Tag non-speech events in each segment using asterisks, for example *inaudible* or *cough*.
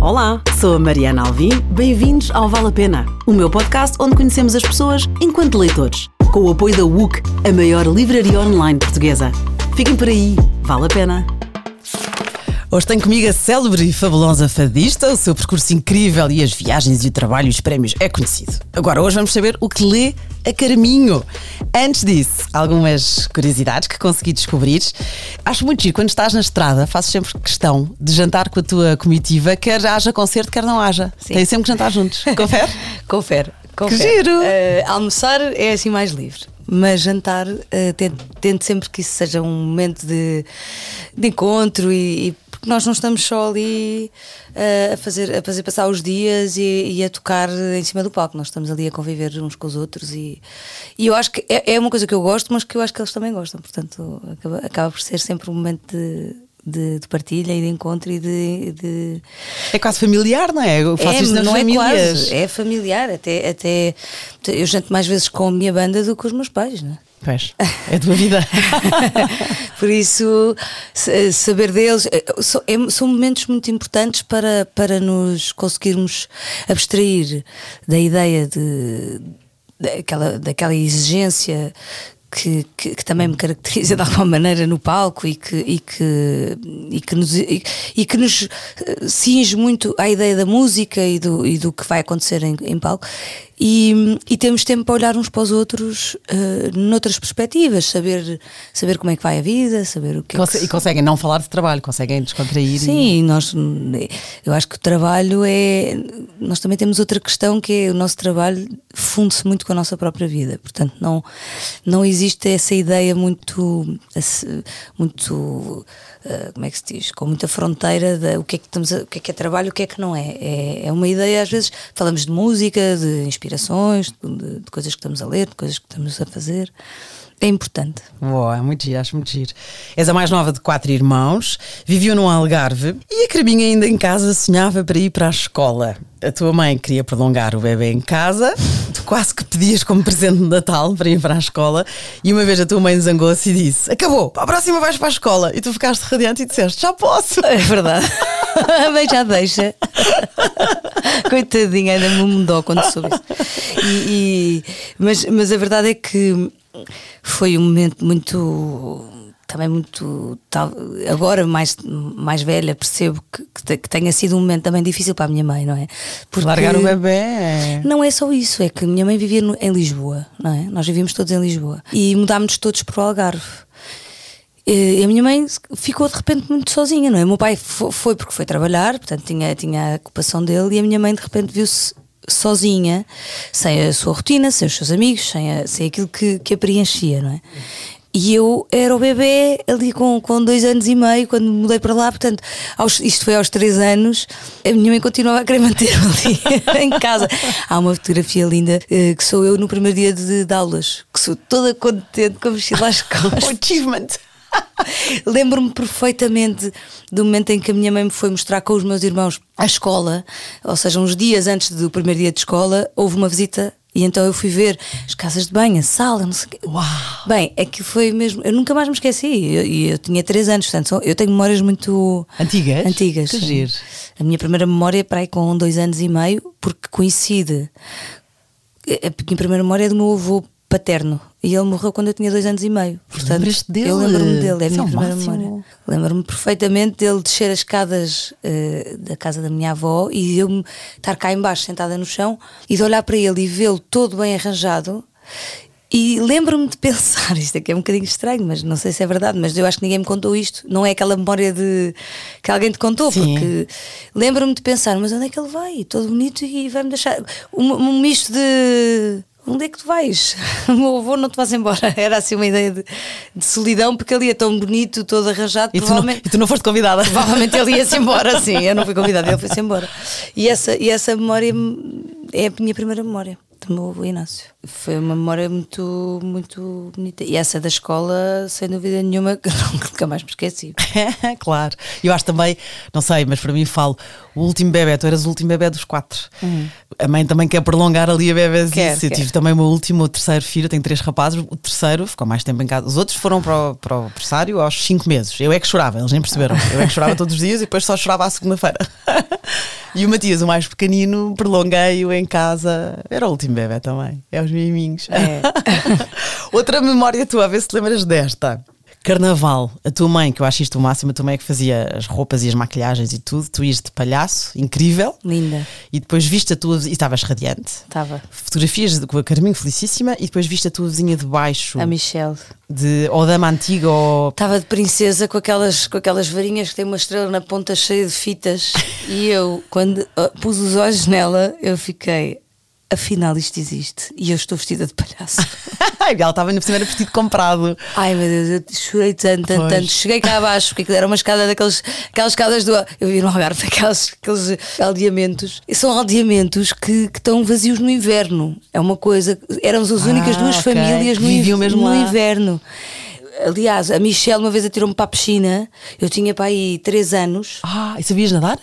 Olá, sou a Mariana Alvim. Bem-vindos ao Vale a Pena, o meu podcast onde conhecemos as pessoas enquanto leitores, com o apoio da WUC, a maior livraria online portuguesa. Fiquem por aí, vale a pena. Hoje tenho comigo a célebre e fabulosa fadista. O seu percurso incrível e as viagens e o trabalho e os prémios é conhecido. Agora, hoje vamos saber o que lê a Carminho. Antes disso, algumas curiosidades que consegui descobrir. Acho muito giro, quando estás na estrada, faço sempre questão de jantar com a tua comitiva, quer haja concerto, quer não haja. Sim. Tem sempre que jantar juntos. Confere? *laughs* Confere. Confere. Que giro! Uh, almoçar é assim mais livre mas jantar uh, tento, tento, sempre que isso seja um momento de, de encontro e, e porque nós não estamos só ali uh, a, fazer, a fazer passar os dias e, e, a tocar em cima do palco, nós estamos ali a conviver uns com os outros e, e eu acho que é, é uma coisa que eu gosto, mas que eu acho que eles também gostam, portanto acaba, acaba por ser sempre um momento de de, de, partilha e de encontro e de, de, É quase familiar, não é? Eu faço é, nas não famílias. é quase, é familiar. Até, até eu janto mais vezes com a minha banda do que com os meus pais, não é? Pois, é a tua vida. *laughs* Por isso, saber deles é, são momentos muito importantes para, para nos conseguirmos abstrair da ideia de, daquela, daquela exigência que, que, que, também me caracteriza de alguma maneira no palco e que, e que, e que, nos, e, e que nos eh, cinge muito à ideia da música e do, e do que vai acontecer em, em palco e, e, temos tempo para olhar uns para os outros uh, noutras perspectivas, saber, saber como é que vai a vida, saber o que, Conse é que E conseguem não falar de trabalho, conseguem descontrair. Sim, e... nós, eu acho que o trabalho é. Nós também temos outra questão que é o nosso trabalho funde-se muito com a nossa própria vida, portanto, não, não existe essa ideia muito. muito uh, como é que se diz? Com muita fronteira de o que é que, estamos a, o que, é, que é trabalho o que é que não é. é. É uma ideia, às vezes, falamos de música, de inspirações, de, de, coisas que estamos a ler, de coisas que estamos a fazer. É importante. Boa, é muito giro, acho muito giro. És a mais nova de quatro irmãos, viveu num Algarve e a Carminha ainda em casa sonhava para ir para a escola. A tua mãe queria prolongar o bebê em casa, tu quase que pedias como presente de Natal para ir para a escola e uma vez a tua mãe zangou-se e disse: Acabou, para a próxima vais para a escola. E tu ficaste radiante e disseste: Já posso. É verdade. *laughs* a mãe já deixa. Coitadinha, ainda me mudou quando soube isso. E, e, mas, mas a verdade é que foi um momento muito também muito agora mais mais velha percebo que, que, tenha sido um momento também difícil para a minha mãe não é? Porque largar o bebê é... não é só isso é que a minha mãe vivia no, em Lisboa não é? Nós vivíamos todos em Lisboa. E mudámos todos para o Algarve. E a minha mãe ficou de repente muito sozinha, não é? O meu pai foi porque foi trabalhar, portanto tinha, tinha a ocupação dele, e a minha mãe de repente viu-se sozinha, sem a sua rotina, sem os seus amigos, sem, a, sem aquilo que, que a preenchia, não é? E eu era o bebê ali com, com dois anos e meio quando mudei para lá, portanto, aos, isto foi aos três anos, a minha mãe continuava a querer *laughs* manter ali *laughs* em casa. Há uma fotografia linda uh, que sou eu no primeiro dia de, de aulas, que sou toda contente com a mochila às *laughs* costas. achievement! *laughs* Lembro-me perfeitamente do momento em que a minha mãe me foi mostrar com os meus irmãos a escola, ou seja, uns dias antes do primeiro dia de escola, houve uma visita e então eu fui ver as casas de banho, a sala, não sei o quê. Uau! Bem, é que foi mesmo. Eu nunca mais me esqueci. E eu, eu, tinha 3 anos, portanto, eu tenho memórias muito. Antigas? Antigas. Que giro. A minha primeira memória é para aí com 2 anos e meio, porque coincide. A minha primeira memória é do meu avô paterno. E ele morreu quando eu tinha dois anos e meio. Portanto, dele? Eu lembro-me dele, é a minha é primeira memória. Lembro-me perfeitamente dele descer as escadas uh, da casa da minha avó e eu estar cá embaixo sentada no chão e de olhar para ele e vê-lo todo bem arranjado. E lembro-me de pensar, *laughs* isto aqui é um bocadinho estranho, mas não sei se é verdade, mas eu acho que ninguém me contou isto. Não é aquela memória de que alguém te contou, Sim. porque lembro-me de pensar, mas onde é que ele vai? Todo bonito e vai-me deixar um, um misto de onde é que tu vais? *laughs* O meu avô não te vais embora. *laughs* Era assim uma ideia de, de solidão, porque ele ia tão bonito, todo arranjado. E, tu, não, e tu não foste convidada? Provavelmente ele ia-se *laughs* embora, sim. Eu não fui convidada, ele foi-se embora. E essa, e essa memória é a minha primeira memória do meu avô Inácio. Foi uma memória muito, muito bonita. E essa da escola, sem dúvida nenhuma, *laughs* que nunca mais me esqueci. *laughs* claro. Eu acho também, não sei, mas para mim falo, o último bebê, tu eras o último bebê dos quatro. Uhum. A mãe também quer prolongar ali a. Quer, eu tive também o meu último, o terceiro filho, tenho três rapazes, o terceiro ficou mais tempo em casa. Os outros foram para o, para o pressário aos cinco meses. Eu é que chorava, eles nem perceberam. *laughs* Eu é que chorava todos os dias e depois só chorava à segunda-feira. E o Matias, o mais pequenino, prolonguei-o em casa. Era o último bebê também. É os miminhos. É. *laughs* Outra memória tua, a ver se te lembras desta. Carnaval, a tua mãe, que eu acho isto o máximo, a tua mãe é que fazia as roupas e as maquilhagens e tudo, tu ias de palhaço, incrível. Linda. E depois viste a tua e estavas radiante. Estava. Fotografias com a Carminho Felicíssima e depois viste a tua vizinha de baixo, A Michelle. de, ou dama antiga ou Estava de princesa com aquelas, com aquelas varinhas que tem uma estrela na ponta cheia de fitas. *laughs* e eu, quando ah, pus os olhos nela, eu fiquei. Afinal, isto existe. E eu estou vestida de palhaço. *laughs* ela estava no primeiro vestido comprado. Ai meu Deus, eu chorei tanto, tanto, Pois. tanto. Cheguei cá abaixo, porque era uma escada daqueles, aquelas escadas do. Eu vi no Algarve *laughs* aqueles, aqueles aldeamentos. E são aldeamentos que, que estão vazios no inverno. É uma coisa. Éramos as únicas Ah, duas ok. famílias no, Viviam mesmo no lá. inverno. Aliás, a Michelle uma vez atirou-me para a piscina. Eu tinha para aí 3 anos. Ah, e sabias nadar?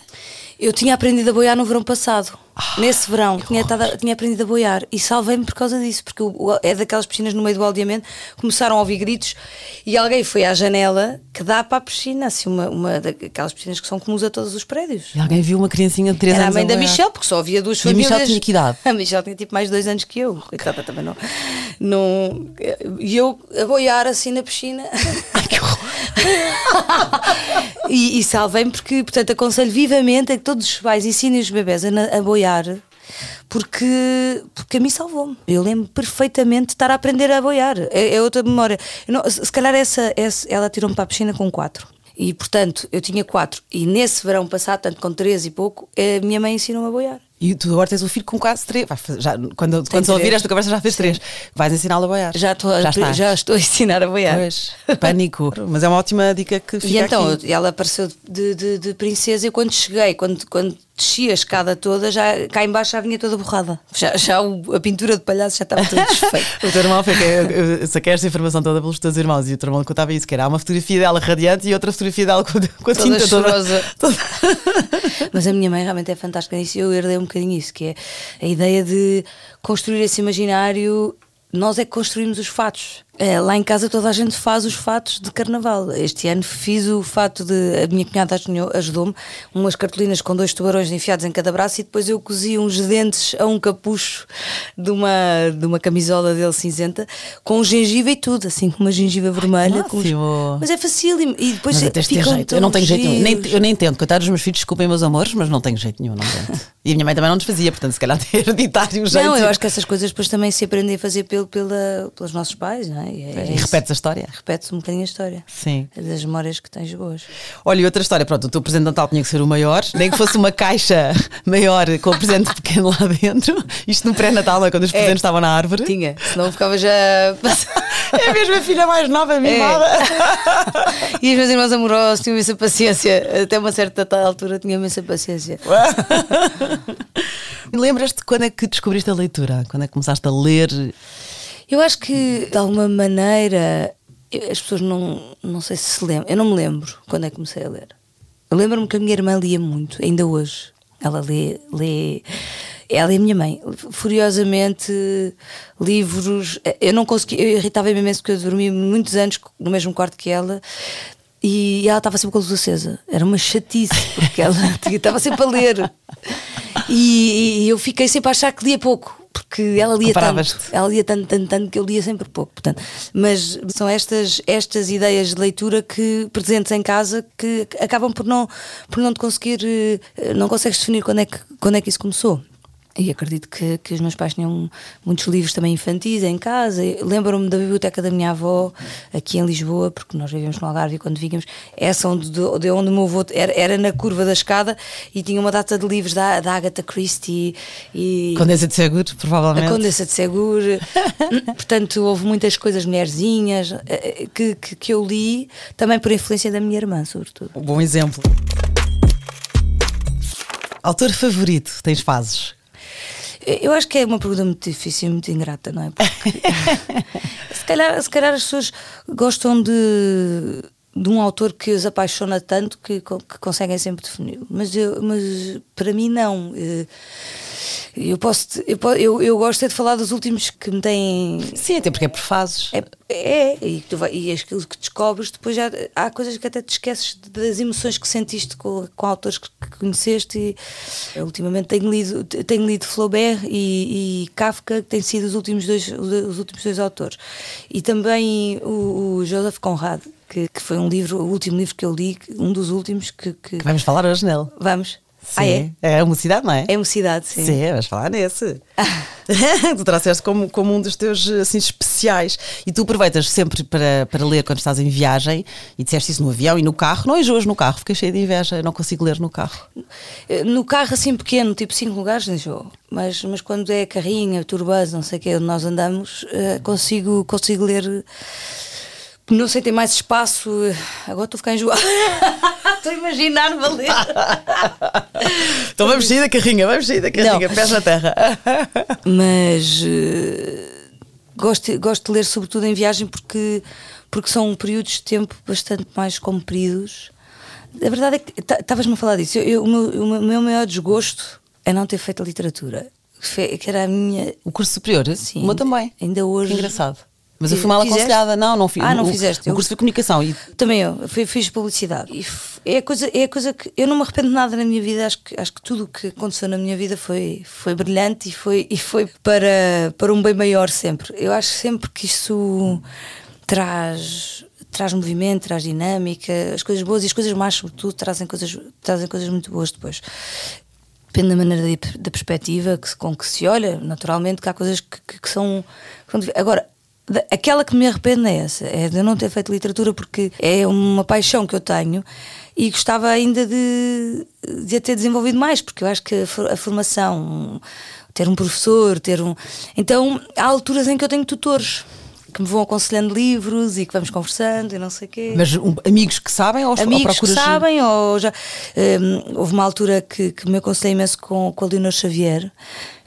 Eu tinha aprendido a boiar no verão passado. Ah, Nesse verão, tinha, estado- tinha aprendido a boiar e salvei-me por causa disso, porque o- o- é daquelas piscinas no meio do aldeamento, começaram a ouvir gritos e alguém foi à janela que dá para a piscina, assim, uma, uma daquelas piscinas que são comuns a todos os prédios. E alguém viu uma criancinha de 3 Era a anos. mãe da. Michelle, porque só havia duas E a famílias. Michelle tinha que idade? *laughs* A Michelle tinha tipo mais dois anos que eu. Coitada também não. não e eu a boiar assim na piscina. *laughs* Que horror. *laughs* e, e salvei-me porque, portanto, aconselho vivamente a que todos os pais ensinem os bebés a, a boiar. Porque, porque a mim salvou-me. Eu lembro perfeitamente de estar a aprender a boiar. É, é outra memória. Não- se calhar essa, essa- ela tirou-me para a piscina com quatro. E portanto, eu tinha quatro. E nesse verão passado, tanto com três e pouco, a minha mãe ensinou-me a boiar. E tu agora tens um filho com quase 3. quando quando se ouvir três. esta conversa já fez 3. Vais ensiná-lo a boiar. Já estou, a- já estás. já estou a ensinar a boiar. Pois, pânico. Mas é uma ótima dica que fica E então aqui. ela apareceu de, de, de princesa e quando cheguei, quando, quando desci a escada toda, já, cá embaixo já vinha toda borrada. Já, já o- a pintura de palhaço já estava toda *laughs* desfeita. O teu irmão foi que eu, eu saquei esta informação toda pelos teus irmãos e o teu irmão contava isso: que era uma fotografia dela radiante e outra fotografia dela com, com a Toda tinta toda. chorosa. toda- Mas a minha mãe realmente é fantástica nisso e eu herdei um bocadinho isso, que é a ideia de construir esse imaginário. Nós é que construímos os fatos. É, lá em casa toda a gente faz os fatos de carnaval. Este ano fiz o fato de. A minha cunhada ajudou- ajudou-me, umas cartolinas com dois tubarões enfiados em cada braço e depois eu cozi uns dentes a um capucho de uma, de uma camisola dele cinzenta com gengiva e tudo, assim, com uma gengiva vermelha. os- máximo. Mas é facílimo. E depois Mas ter ficam jeito. Eu não tenho jeito nenhum. Nem, eu nem tento. Coitados dos meus filhos, desculpem meus amores, mas não tenho jeito nenhum. Não tento. E a minha mãe também não nos fazia, portanto, se calhar *laughs* tem hereditário o jeito. Não, eu acho que essas coisas depois também se aprendem a fazer pelo, pela, pelos nossos pais, não é? E, é E repetes a história. Repete-se um bocadinho a história. Sim. É das memórias que tens boas. Olha, e outra história, pronto, o teu presente de Natal tinha que ser o maior, nem que fosse uma caixa *laughs* maior com o presente pequeno lá dentro. Isto no pré-natal, é? quando os presentes estavam na árvore. Tinha, senão ficava já. *laughs* É mesmo a filha mais nova, mimada. *laughs* e os meus irmãos amorosos tinham imensa paciência. Até uma certa tal altura tinham imensa paciência. Lembras-te quando é que descobriste a leitura? Quando é que começaste a ler? Eu acho que, de alguma maneira, as pessoas não, não sei se se lembram. Eu não me lembro quando é que comecei a ler. Eu lembro-me que a minha irmã lia muito, ainda hoje. Ela lê, lê. Ela e a minha mãe, furiosamente, livros. Eu não conseguia, eu irritava-me imenso porque eu dormi muitos anos no mesmo quarto que ela e ela estava sempre com a luz acesa. Era uma chatice, porque ela *laughs* estava sempre a ler. E, e eu fiquei sempre a achar que lia pouco, porque ela lia tanto. Ela lia tanto, tanto, tanto que eu lia sempre pouco. Portanto, mas são estas, estas ideias de leitura que presentes em casa que acabam por não, por não te conseguir, eh, não consegues definir quando é que, quando é que isso começou. E acredito que, que os meus pais tinham muitos livros também infantis em casa. Lembro-me da biblioteca da minha avó, aqui em Lisboa, porque nós vivíamos no Algarve e quando vínhamos, essa onde, de, de onde o meu avô era, era na curva da escada e tinha uma data de livros da, da Agatha Christie e. Condessa de Seguro, provavelmente. A Condessa de Seguro. *laughs* Portanto, houve muitas coisas mulherzinhas eh, eh, que, que, que eu li, também por influência da minha irmã, sobretudo. Um bom exemplo. Autor favorito, tens fases? Eu acho que é uma pergunta muito difícil e muito ingrata, não é? Porque *laughs* se, calhar, se calhar as pessoas gostam de, de um autor que os apaixona tanto que, que conseguem sempre defini-lo. Mas, mas para mim, não. Eh, Eu posso, eu, eu, eu gosto é de falar dos últimos que me têm. Sim, até porque é por fases. É, é e, tu vai, e aquilo que descobres, depois já há coisas que até te esqueces das emoções que sentiste com, com autores que, que conheceste. E, eu, ultimamente tenho lido, tenho lido Flaubert e, e Kafka, que têm sido os últimos dois, os últimos dois autores. E também o, o Joseph Conrad, que, que foi um livro, o último livro que eu li, um dos últimos que. que- Que vamos falar hoje nele. vamos. Sim. Ah, é? É a mocidade, não é? É mocidade, sim. Sim, vamos falar nesse. *laughs* *laughs* tu trouxeste como, como um dos teus assim, especiais. E tu aproveitas sempre para, para ler quando estás em viagem e disseste isso no avião e no carro. Não enjoas no carro, fiquei cheia de inveja, não consigo ler no carro. No carro assim pequeno, tipo 5 lugares, enjoo. Mas, mas quando é carrinha, turbans, não sei o que, onde nós andamos, eh, consigo, consigo ler. Não sei, tem mais espaço. eh, Agora estou a ficar enjoada. *laughs* Estou a imaginar-me a ler. *laughs* Então vamos sair da carrinha, vamos sair da carrinha, Não. pés na terra. *laughs* Mas eh, gosto, gosto de ler, sobretudo em viagem, porque, porque são períodos de tempo bastante mais compridos. A verdade é que estavas-me a falar disso. Eu- eu- o, meu, o meu- maior desgosto é não ter feito a literatura. Que era a minha. O curso superior? Sim, o meu também. ainda hoje- Que engraçado. Mas eu fui mal Fizeste? aconselhada. Não, não fiz. Ah, não o, fizeste. O Eu- curso de comunicação. E Também eu, fui- fiz publicidade. E é a, coisa, é a coisa que. Eu não me arrependo de nada na minha vida, acho que, acho que tudo o que aconteceu na minha vida foi, foi brilhante e foi, e foi para, para um bem maior sempre. Eu acho sempre que isso traz. Traz movimento, traz dinâmica, as coisas boas e as coisas más, sobretudo, trazem coisas, trazem coisas muito boas depois. Depende da maneira de- da perspectiva que com que se olha, naturalmente, que há coisas que, que- que são. Agora, aquela que me arrependo é essa, é de não ter feito literatura, porque é uma paixão que eu tenho e gostava ainda de, de a ter desenvolvido mais, porque eu acho que a, for- a formação, ter um professor, ter um. Então, há alturas em que eu tenho tutores que me vão aconselhando livros e que vamos conversando e não sei o quê Mas um, amigos que sabem ou, ou amigos que procuras. sabem ou já hum, houve uma altura que, que me aconselhei imenso com, com a Leonor Xavier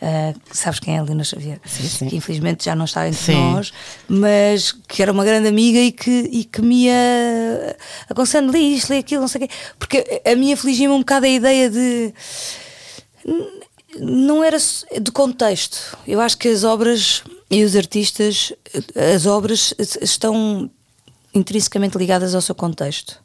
ah, sabes quem é a Leonor Xavier Sim, sim. que infelizmente já não está entre Sim. nós mas que era uma grande amiga e que, e que me ia aconselhando lê isto, lê aquilo, não sei o quê porque a minha afligia-me um bocado a ideia de não era de contexto. Eu acho que as obras e os artistas, as obras estão intrinsecamente ligadas ao seu contexto.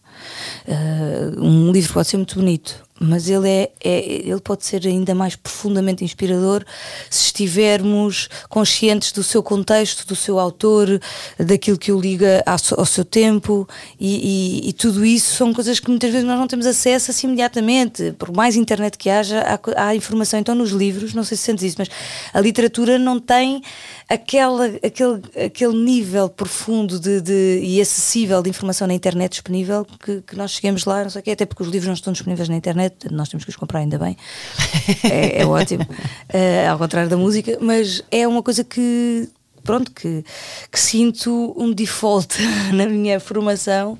Uh, um livro pode ser muito bonito, mas ele, é, é- ele pode ser ainda mais profundamente inspirador se estivermos conscientes do seu contexto, do seu autor, daquilo que o liga ao, seu- tempo, e, e- e tudo isso são coisas que muitas vezes nós não temos acesso assim imediatamente. Por mais internet que haja, há, há informação. Então, nos livros, não sei se sentes isso, mas a literatura não tem aquela, aquele, aquele nível profundo de, de- e acessível de informação na internet disponível que, que nós chegamos lá, não sei o quê, até porque os livros não estão disponíveis na internet, nós temos que os comprar ainda bem. É, é ótimo. *laughs* Eh, ao contrário da música, mas é uma coisa que. Pronto, que, que sinto um default *laughs* na minha formação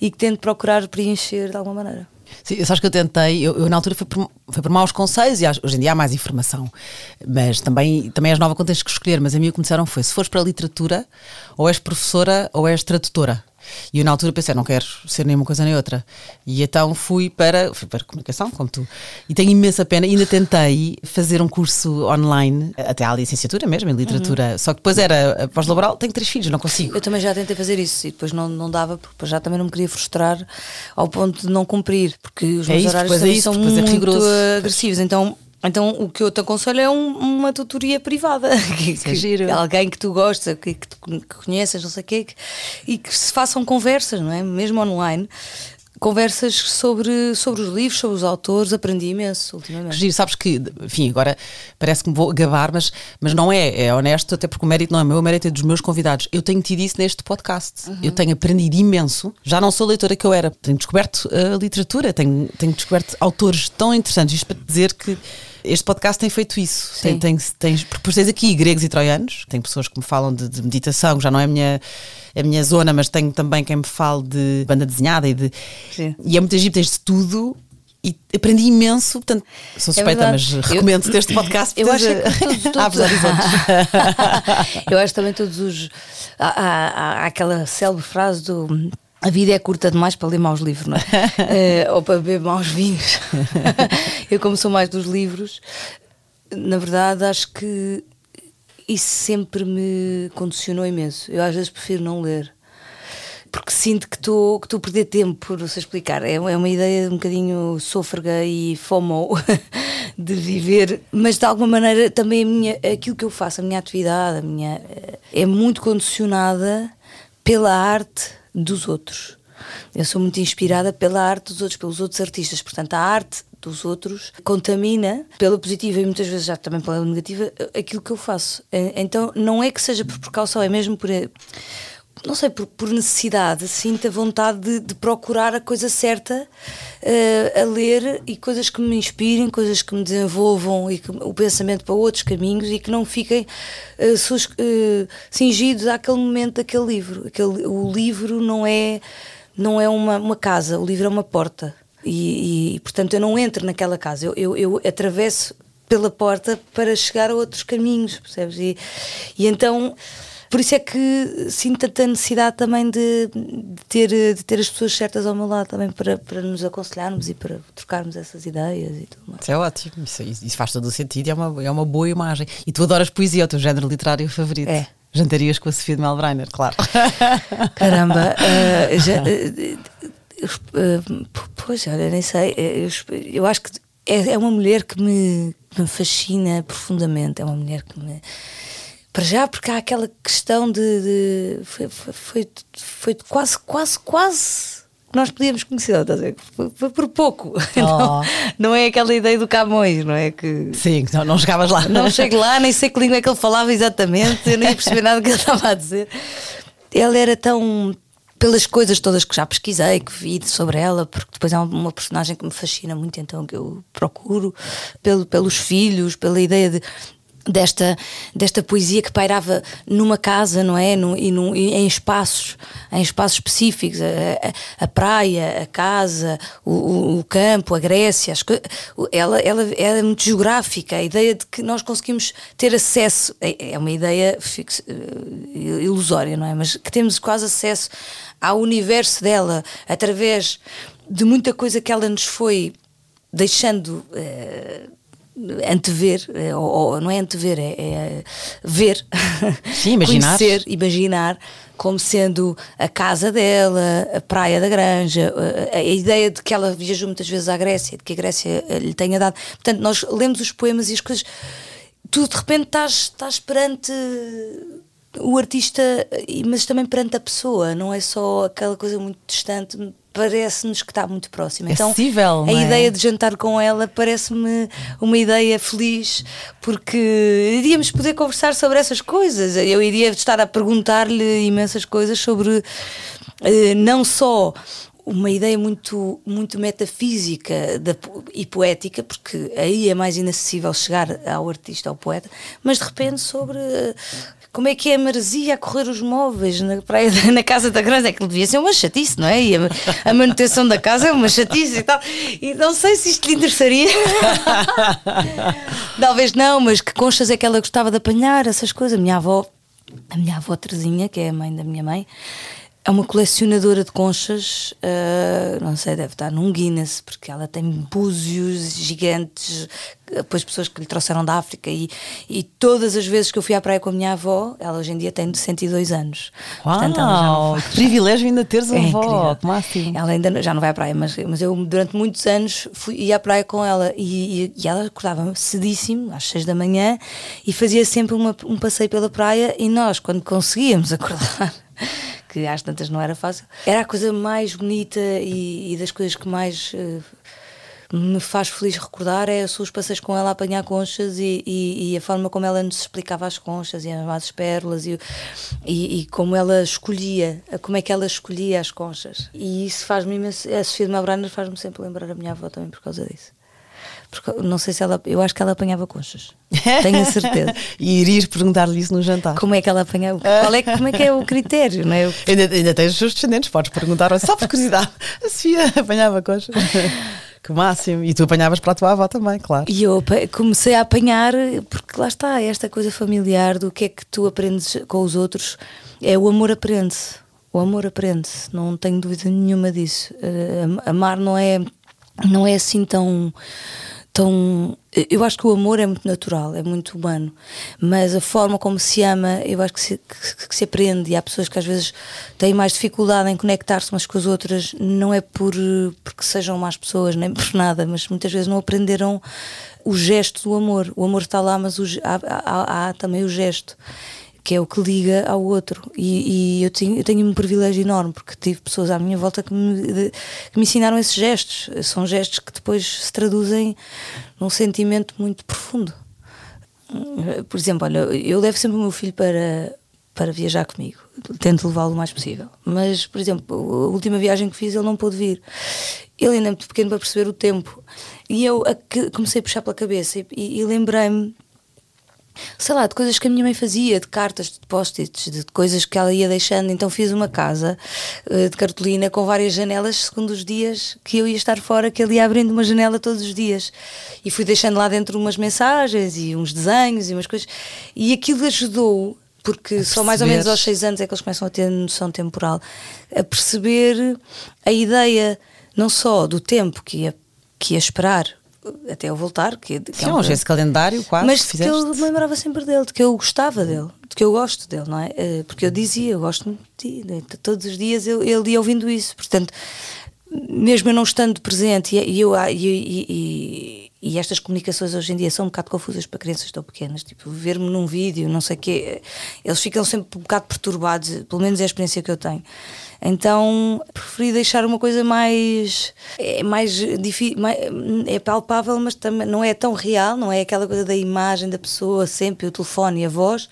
e que tento procurar preencher de alguma maneira. Sim, eu acho que eu tentei, eu, eu na altura foi por, foi por maus conselhos e hoje em dia há mais informação. Mas também, também és nova quando tens que escolher. Mas a mim o que me disseram foi: se fores para a literatura, ou és professora ou és tradutora. E eu na altura pensei: não quero ser nem uma coisa nem outra. E então fui para, fui para comunicação, como tu. E tenho imensa pena. Ainda tentei fazer um curso online, até à licenciatura mesmo, em literatura. Só que depois era pós-laboral, tenho três filhos, não consigo. Eu também já tentei fazer isso e depois não, não dava, porque depois já também não me queria frustrar ao ponto de não cumprir, porque os É meus isso, horários é isso, são é muito rigoroso. agressivos. Então, então o que eu te aconselho é um- uma tutoria privada. *laughs* Que, é que- giro. alguém que tu gostas, que, que que conheças, não sei o quê, e que se façam conversas, não é? Mesmo online. Conversas sobre, sobre os livros, sobre os autores, aprendi imenso ultimamente. Giro, sabes que, enfim, agora parece que me vou gabar, mas, mas não é, é honesto, até porque o mérito não é meu, o mérito é dos meus convidados. Eu tenho tido isso neste podcast. Eu tenho aprendido imenso. Já não sou a leitora que eu era, tenho descoberto a literatura, tenho, tenho descoberto autores tão interessantes. Isto para dizer que este podcast tem feito isso. Tem, tem, tens, porque tens aqui gregos e troianos, tem pessoas que me falam de, de meditação, que já não é a minha, a minha zona, mas tenho também quem me fale de banda desenhada e de. Sim. E é muito giro, tens de tudo. E aprendi imenso, portanto, sou suspeita, mas verdade. Eu- recomendo-te este *laughs* podcast. Eu acho é que todos, *laughs* todos. *laughs* Eu acho também todos os. Há, há- há aquela célebre frase do. A vida é curta demais para ler maus livros, não é? *laughs* Eh, ou para beber maus vinhos. *laughs* eu, como sou mais dos livros, na verdade, acho que isso sempre me condicionou imenso. Eu às vezes prefiro não ler. Porque sinto que estou que a perder tempo, não sei explicar. É, é uma ideia um bocadinho sôfrega e fomo *laughs* de viver, mas de alguma maneira também minha, aquilo que eu faço, a minha atividade, a minha, eh, é muito condicionada pela arte dos outros. Eu sou muito inspirada pela arte dos outros, pelos outros artistas. Portanto, a arte dos outros contamina pela positiva e muitas vezes já também pela negativa aquilo que eu faço. Então não é que seja por precaução, é mesmo por não sei, por, por necessidade, sinto a vontade de, de procurar a coisa certa uh, a ler e coisas que me inspirem, coisas que me desenvolvam e que, o pensamento para outros caminhos e que não fiquem uh, sus, uh, cingidos àquele momento daquele livro. Aquele, o livro não é, não é uma, uma casa, o livro é uma porta. E, e, portanto eu não entro naquela casa, eu, eu, eu atravesso pela porta para chegar a outros caminhos, percebes? E, e então por isso é que sinto tanta necessidade também de, de, ter, de ter as pessoas certas ao meu lado também para, para nos aconselharmos e para trocarmos essas ideias e tudo mais. Isso é ótimo, isso, isso faz todo o sentido e é uma, é uma boa imagem. E tu adoras poesia, é o teu género literário favorito. É. Jantarias com a Sofia de Melbreiner, claro. *laughs* Caramba, uh, já, uh, uh, pois olha, nem sei. Eu, eu acho que é, é uma mulher que me, me fascina profundamente. É uma mulher que me para já, porque há aquela questão de. de foi, foi, foi, quase, quase, quase que nós podíamos conhecer, estás a ver? Foi, por pouco. *laughs* Oh. Não, não, é aquela ideia do Camões, não é? Que, Sim, não, não chegavas lá. Não chego lá, nem sei que língua é que ele falava exatamente, eu nem ia perceber nada do que ele estava a dizer. Ele era tão. Pelas coisas todas que já pesquisei, que vi sobre ela, porque depois é uma personagem que me fascina muito, então que eu procuro, pelo, pelos filhos, pela ideia de desta, desta poesia que pairava numa casa, não é? No, e, e em espaços, em espaços específicos, a, a, a praia, a casa, o, o, campo, a Grécia, as, ela, ela era muito geográfica, a ideia de que nós conseguimos ter acesso, é, é uma ideia eh, ilusória, não é? Mas que temos quase acesso ao universo dela através de muita coisa que ela nos foi deixando. Uh, antever, eh, ou, ou, não é antever, é, é ver, Sim, imaginar. conhecer, imaginar como sendo a casa dela, a praia da Granja, a, a, ideia de que ela viajou muitas vezes à Grécia, de que a Grécia eh, lhe tenha dado. Portanto, nós lemos os poemas e as coisas, tu de repente estás, estás perante o artista, mas também perante a pessoa, não é só aquela coisa muito distante, parece-nos que está muito próxima. Então, Acessível, a é? ideia de jantar com ela parece-me uma ideia feliz, porque iríamos poder conversar sobre essas coisas. Eu iria estar a perguntar-lhe imensas coisas sobre eh, não só uma ideia muito, muito metafísica da, e poética, porque aí é mais inacessível chegar ao artista, ao poeta, mas de repente sobre como é que é a maresia a correr os móveis na, praia, na casa da grande, é que devia ser uma chatice, não é? E a, a, manutenção da casa é uma chatice e tal. E não sei se isto lhe interessaria. *laughs* Talvez não, mas que conchas é que ela gostava de apanhar, essas coisas. A minha avó, a minha avó Terezinha, que é a mãe da minha mãe, é uma colecionadora de conchas, uh, não sei, deve estar num Guinness, porque ela tem búzios gigantes, depois pessoas que lhe trouxeram da África, e, e todas as vezes que eu fui à praia com a minha avó, ela hoje em dia tem 102 anos. Uau, Portanto, já que privilégio ainda teres a é avó, como assim? Ela ainda já não vai à praia, mas, mas eu durante muitos anos fui, ia à praia com ela e, e, e ela acordava cedíssimo, às 6 da manhã, e fazia sempre uma, um passeio pela praia, e nós, quando conseguíamos acordar que às tantas não era fácil. Era a coisa mais bonita e, e das coisas que mais uh, me faz feliz recordar é os passeios com ela a apanhar conchas e, e, e, a forma como ela nos explicava as conchas e as pérolas e, e, como ela escolhia, como é que ela escolhia as conchas. E isso faz-me imenso. A Sofia de Mabranas faz-me sempre lembrar a minha avó também por causa disso. Porque não sei se ela. Eu acho que ela apanhava conchas. Tenho a certeza. *laughs* e irias perguntar-lhe isso no jantar. Como é que ela apanhava? Qual é, como é que é o critério? Não é? *laughs* ainda, ainda tens os seus descendentes, podes perguntar, só por curiosidade. A Sofia *laughs* apanhava conchas. Que máximo. E tu apanhavas para a tua avó também, claro. E eu comecei a apanhar, porque lá está, esta coisa familiar do que é que tu aprendes com os outros. É o amor aprende-se. O amor aprende-se, não tenho dúvida nenhuma disso. Uh, amar não é, não é assim tão tão. Eu acho que o amor é muito natural, é muito humano, mas a forma como se ama, eu acho que se, que, que se aprende. E há pessoas que às vezes têm mais dificuldade em conectar-se umas com as outras, não é por porque sejam más pessoas, nem por nada, mas muitas vezes não aprenderam o gesto do amor. O amor está lá, mas o, há, há, há também o gesto que é o que liga ao outro. E, e eu, tenho, eu tenho um privilégio enorme, porque tive pessoas à minha volta que me, que me ensinaram esses gestos. São gestos que depois se traduzem num sentimento muito profundo. Por exemplo, olha, eu levo sempre o meu filho para, para viajar comigo. Tento levá-lo o mais possível. Mas, por exemplo, a última viagem que fiz ele não pôde vir. Ele ainda é muito pequeno para perceber o tempo. E eu comecei a puxar pela cabeça e, e, e lembrei-me sei lá, de coisas que a minha mãe fazia, de cartas, de post-its, de coisas que ela ia deixando. Então fiz uma casa uh, de cartolina com várias janelas, segundo os dias que eu ia estar fora, que ele ia abrindo uma janela todos os dias. E fui deixando lá dentro umas mensagens e uns desenhos e umas coisas. E aquilo ajudou porque só mais ou menos aos seis anos é que eles começam a ter noção temporal, a perceber a ideia não só do tempo que ia, que ia esperar até eu voltar. Que, que Sim, é um esse calendário quase. Mas que, eu me lembrava sempre dele, de que eu gostava dele, de que eu gosto dele, não é? Eh, porque eu dizia, eu gosto muito de ti. Né? Todos os dias eu, ele ia ouvindo isso. Portanto, mesmo eu não estando presente, e, eu, e, e, e, estas comunicações hoje em dia são um bocado confusas para crianças tão pequenas, tipo, ver-me num vídeo, não sei o quê, eles ficam sempre um bocado perturbados, pelo menos é a experiência que eu tenho. Então preferi deixar uma coisa mais. É mais difícil, é palpável, mas também não é tão real, não é aquela coisa da imagem da pessoa, sempre o telefone e a voz,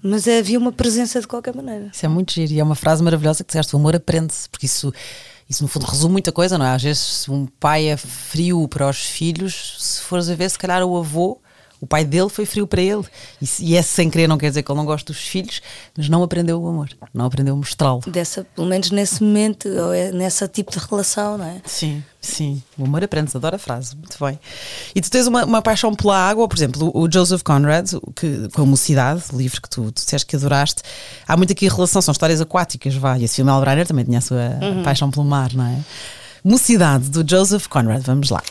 mas havia uma presença de qualquer maneira. Isso é muito giro e é uma frase maravilhosa que disseste: o amor aprende-se, porque isso isso no fundo resume muita coisa, não é? Às vezes se um pai é frio para os filhos, se fores a ver, se calhar o avô o pai dele foi frio para ele. E, e é sem querer, não quer dizer que ele não gosta dos filhos, mas não aprendeu o amor, não aprendeu a mostrá-lo. Dessa, pelo menos nesse momento, ou é nessa tipo de relação, não é? Sim, sim. O amor aprende-se, adoro a frase, muito bem. E tu tens uma, uma paixão pela água, por exemplo, o, Joseph Conrad, que, com a Mocidade, o livro que tu, tu disseste que adoraste, há muito aqui relação, são histórias aquáticas, vai. E esse filme Albreiner também tinha a sua uhum. paixão pelo mar, não é? Mocidade, do Joseph Conrad, vamos lá.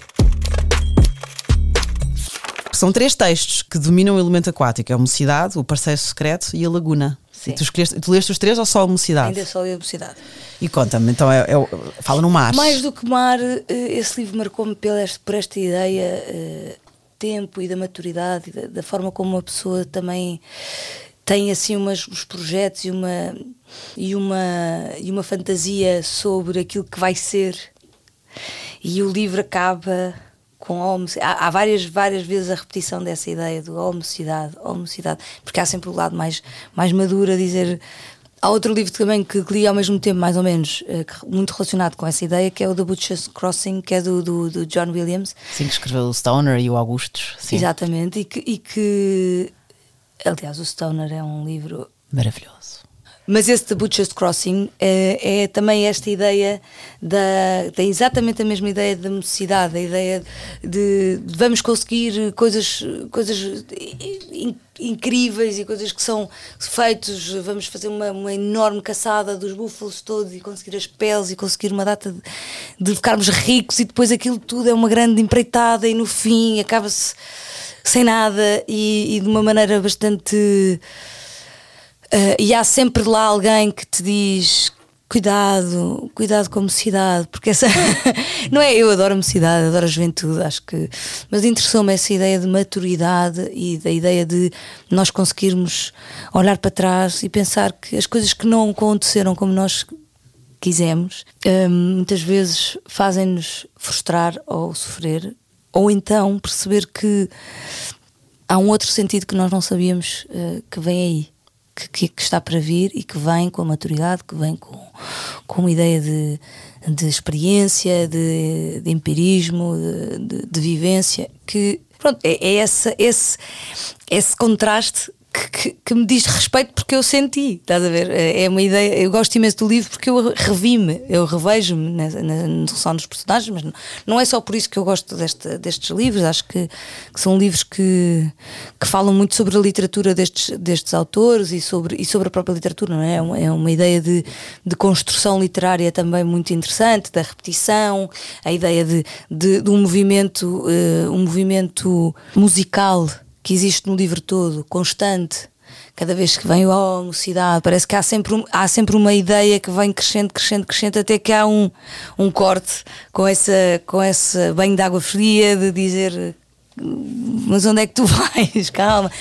São três textos que dominam o elemento aquático: é a mocidade, o parceiro secreto e a laguna. Sim. E tu, escolheste, tu leste os três ou só a mocidade? Ainda só a mocidade. E conta-me, então, é, é, fala no mar. Mais do que mar, eh, esse livro marcou-me por esta ideia uh, tempo e da maturidade, da, da, forma como uma pessoa também tem assim umas, uns projetos e uma, e, uma, e uma fantasia sobre aquilo que vai ser. E o livro acaba com homocidade. Há, há, várias, várias vezes a repetição dessa ideia do homocidade, homocidade, porque há sempre o lado mais, mais maduro a dizer. Há outro livro também que li ao mesmo tempo, mais ou menos, eh, muito relacionado com essa ideia, que é o The Butcher's Crossing, que é do, do, do John Williams. Sim, que escreveu o Stoner e o Augustus. Sim. Exatamente, e que, e que. Aliás, o Stoner é um livro. Maravilhoso mas esse The Butcher's Crossing é, é, também esta ideia da. tem exatamente a mesma ideia da necessidade, a ideia de, de vamos conseguir coisas, coisas in, incríveis e coisas que são feitos, vamos fazer uma, uma, enorme caçada dos búfalos todos e conseguir as peles e conseguir uma data de, de ficarmos ricos e depois aquilo tudo é uma grande empreitada e no fim acaba-se sem nada e, e de uma maneira bastante Uh, e há sempre lá alguém que te diz cuidado, cuidado com a mocidade, porque essa *laughs* não é, eu adoro a mocidade, adoro a juventude, acho que, mas interessou-me essa ideia de maturidade e da ideia de nós conseguirmos olhar para trás e pensar que as coisas que não aconteceram como nós quisemos, um, muitas vezes fazem-nos frustrar ou sofrer, ou então perceber que há um outro sentido que nós não sabíamos uh, que vem aí que, que, está para vir e que vem com a maturidade, que vem com, com uma ideia de, de experiência, de, de empirismo, de, de, de, vivência, que pronto, é, é essa, esse, esse contraste que, que, me diz respeito porque eu senti, estás a ver? É, é uma ideia, eu gosto imenso do livro porque eu revi-me, eu revejo-me não só nos personagens, mas não, não, é só por isso que eu gosto deste, destes livros, acho que, que, são livros que, que falam muito sobre a literatura destes, destes autores e sobre, e sobre a própria literatura, não é? É uma, é uma ideia de, de construção literária também muito interessante, da repetição, a ideia de, de, de um movimento, uh, um movimento musical que existe no livro todo, constante. Cada vez que vem oh, mocidade, parece que há sempre, há sempre uma ideia que vem crescendo, crescendo, crescendo, até que há um, um corte com essa, com esse banho de água fria de dizer mas onde é que tu *laughs* vais? Calma.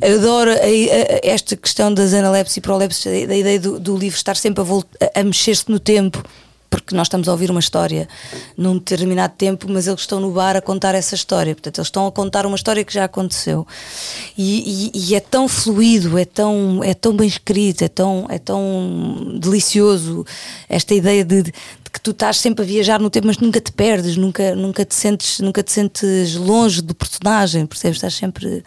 Adoro a, a, esta questão das analepses e prolepses, da ideia do, do livro estar sempre a, a mexer-se no tempo porque nós estamos a ouvir uma história num determinado tempo, mas eles estão no bar a contar essa história. Portanto, eles estão a contar uma história que já aconteceu. E, e, e é tão fluido, é tão, é tão bem escrito, é tão, é tão delicioso esta ideia de, de que tu estás sempre a viajar no tempo, mas nunca te perdes, nunca, nunca, te, sentes, nunca te sentes longe do personagem, percebes? Estás sempre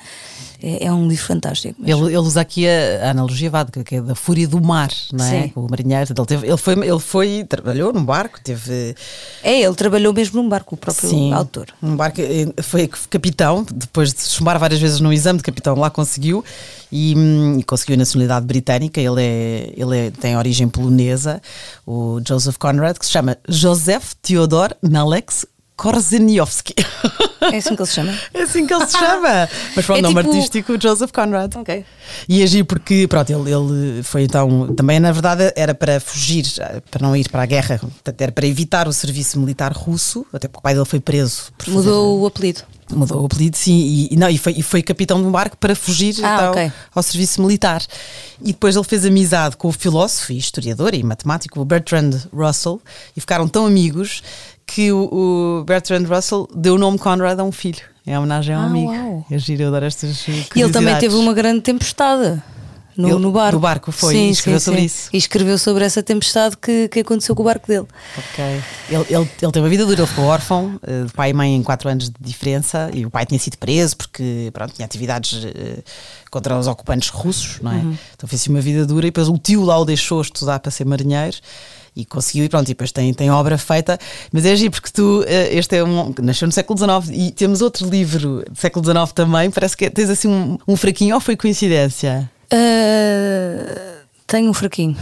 é, é um livro fantástico. Ele, ele, usa aqui a, a analogia vádica, que é da fúria do mar, não é? Sim. O marinheiro. Ele, teve, ele, foi, ele foi, trabalhou num barco, teve. É, ele trabalhou mesmo num barco, o próprio Sim, autor. Um barco, eh, foi capitão, depois de chumbar várias vezes no exame de capitão, lá conseguiu e, hum, e conseguiu a nacionalidade britânica. Ele, é, ele é, tem origem polonesa, o Joseph Conrad, que se chama Joseph Theodor Nalex Korzeniowski. É assim que ele se chama? *laughs* É assim que ele se chama. Mas foi o é nome tipo... artístico Joseph Conrad. Ok. E agir porque, pronto, ele, ele foi então. Também, na verdade, era para fugir, para não ir para a guerra, era para evitar o serviço militar russo, até porque o pai dele foi preso. Mudou fazer... o apelido. Mudou o apelido, sim, e, e, não, e, foi, e foi capitão de um barco para fugir ah, então, okay. ao serviço militar. E depois ele fez amizade com o filósofo e historiador e matemático Bertrand Russell e ficaram tão amigos que o, o Bertrand Russell deu o nome Conrad a um filho. Em homenagem a um ah, amigo. Uau. É giro, eu adoro estas E ele também teve uma grande tempestade. No, ele, no barco. No barco foi, sim, e escreveu sim, sobre sim. isso. E escreveu sobre essa tempestade que, que aconteceu com o barco dele. Ok. Ele, ele, ele teve uma vida dura, ele ficou órfão, eh, de pai e mãe em 4 anos de diferença, e o pai tinha sido preso porque pronto, tinha atividades uh, contra os ocupantes russos, não é? Uhum. Então fez uma vida dura e depois o tio lá o deixou estudar para ser marinheiro e conseguiu e pronto, e depois tem, tem obra feita, mas é agir porque tu, eh, este é um, nasceu no século XIX e temos outro livro do século XIX também, parece que tens assim um, um fraquinho ou foi coincidência? Uh, tenho um fraquinho.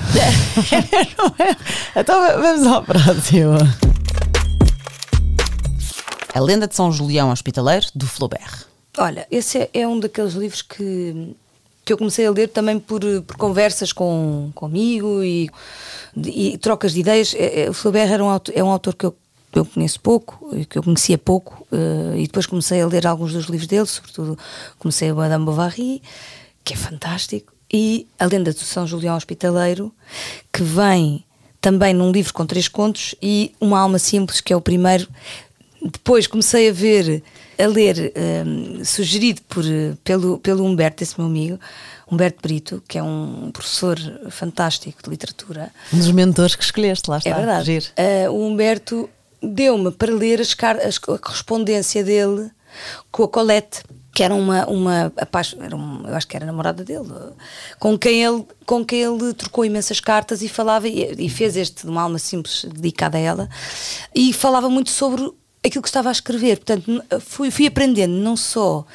*laughs* então vamos ao próximo. A Lenda de São Julião Hospitaleiro, do Flaubert. Olha, esse é, é um daqueles livros que que eu comecei a ler também por, por conversas com, comigo e, e trocas de ideias. É, é, o Flaubert era um, é um autor que eu, eu conheço pouco, que eu conhecia pouco, uh, e depois comecei a ler alguns dos livros dele, sobretudo comecei a Madame Bovary, que é fantástico, e A Lenda de São Julião Hospitaleiro, que vem também num livro com três contos, e Uma Alma Simples, que é o primeiro. Depois comecei a ver a ler, um, sugerido por, pelo, pelo Humberto, esse meu amigo, Humberto Brito, que é um professor fantástico de literatura. Um dos mentores que escolheste, lá está. É verdade. Uh, o Humberto deu-me para ler as, a correspondência dele com a Colette que era uma, uma era um, eu acho que era namorada dele, com quem ele, com quem ele trocou imensas cartas e falava, e, e fez este de uma alma simples dedicada a ela, e falava muito sobre aquilo que estava a escrever. Portanto, fui, fui aprendendo não só.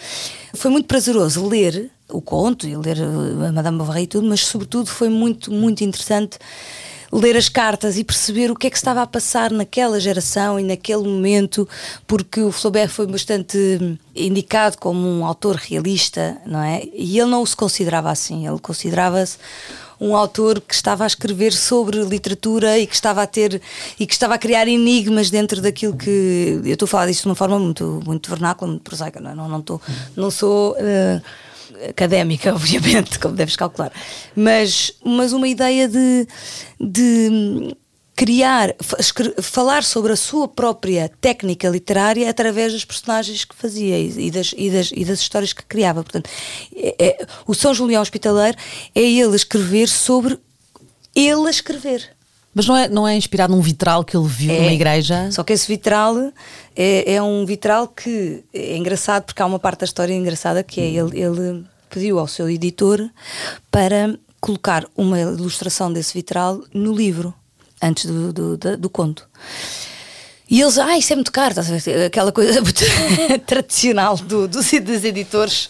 Foi muito prazeroso ler o conto e ler a Madame Bovary e tudo, mas sobretudo foi muito, muito interessante ler as cartas e perceber o que é que estava a passar naquela geração e naquele momento, porque o Flaubert foi bastante indicado como um autor realista, não é? E ele não se considerava assim, ele considerava-se um autor que estava a escrever sobre literatura e que estava a ter e que estava a criar enigmas dentro daquilo que eu estou a falar disto de uma forma muito muito vernácula, muito prosaica, não, é? não, não, estou, não sou uh, académica, *laughs* obviamente, como deves calcular, mas, mas uma ideia de, de criar, falar sobre a sua própria técnica literária através dos personagens que fazia e das, e das, e das histórias que criava. Portanto, é, é, o São Julião Hospitaleiro é ele escrever sobre ele a escrever. Mas não é, não é inspirado num vitral que ele viu é, numa igreja? Só que esse vitral é, é um vitral que é engraçado porque há uma parte da história engraçada que é ele, ele pediu ao seu editor para colocar uma ilustração desse vitral no livro, antes do, do, do, do conto. E eles, ah, isso é muito caro, aquela coisa *laughs* tradicional do, dos, dos editores.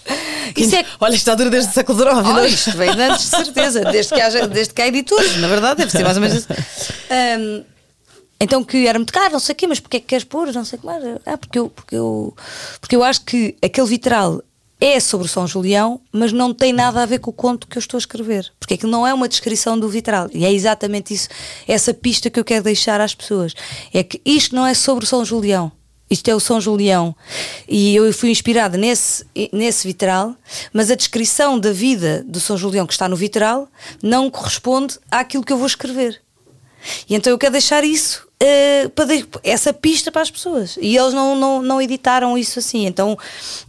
Isso é... Olha, isto está duro desde o século XIX. Oh, isto vem antes, de certeza, desde que, haja, desde que há editores, na verdade, deve ser mais ou menos isso. Um, então que era muito caro, não sei o quê, mas porque é que queres pôr? Não sei o que mais. Ah, porque eu, porque, eu, porque eu acho que aquele vitral é sobre São Julião, mas não tem nada a ver com o conto que eu estou a escrever. Porque aquilo não é uma descrição do vitral. E é exatamente isso, essa pista que eu quero deixar às pessoas. É que isto não é sobre São Julião. Isto é o São Julião. E eu fui inspirada nesse, nesse vitral, mas a descrição da vida do São Julião que está no vitral não corresponde àquilo que eu vou escrever. E então eu quero deixar isso uh, para essa pista para as pessoas. E eles não, não, não editaram isso assim. Então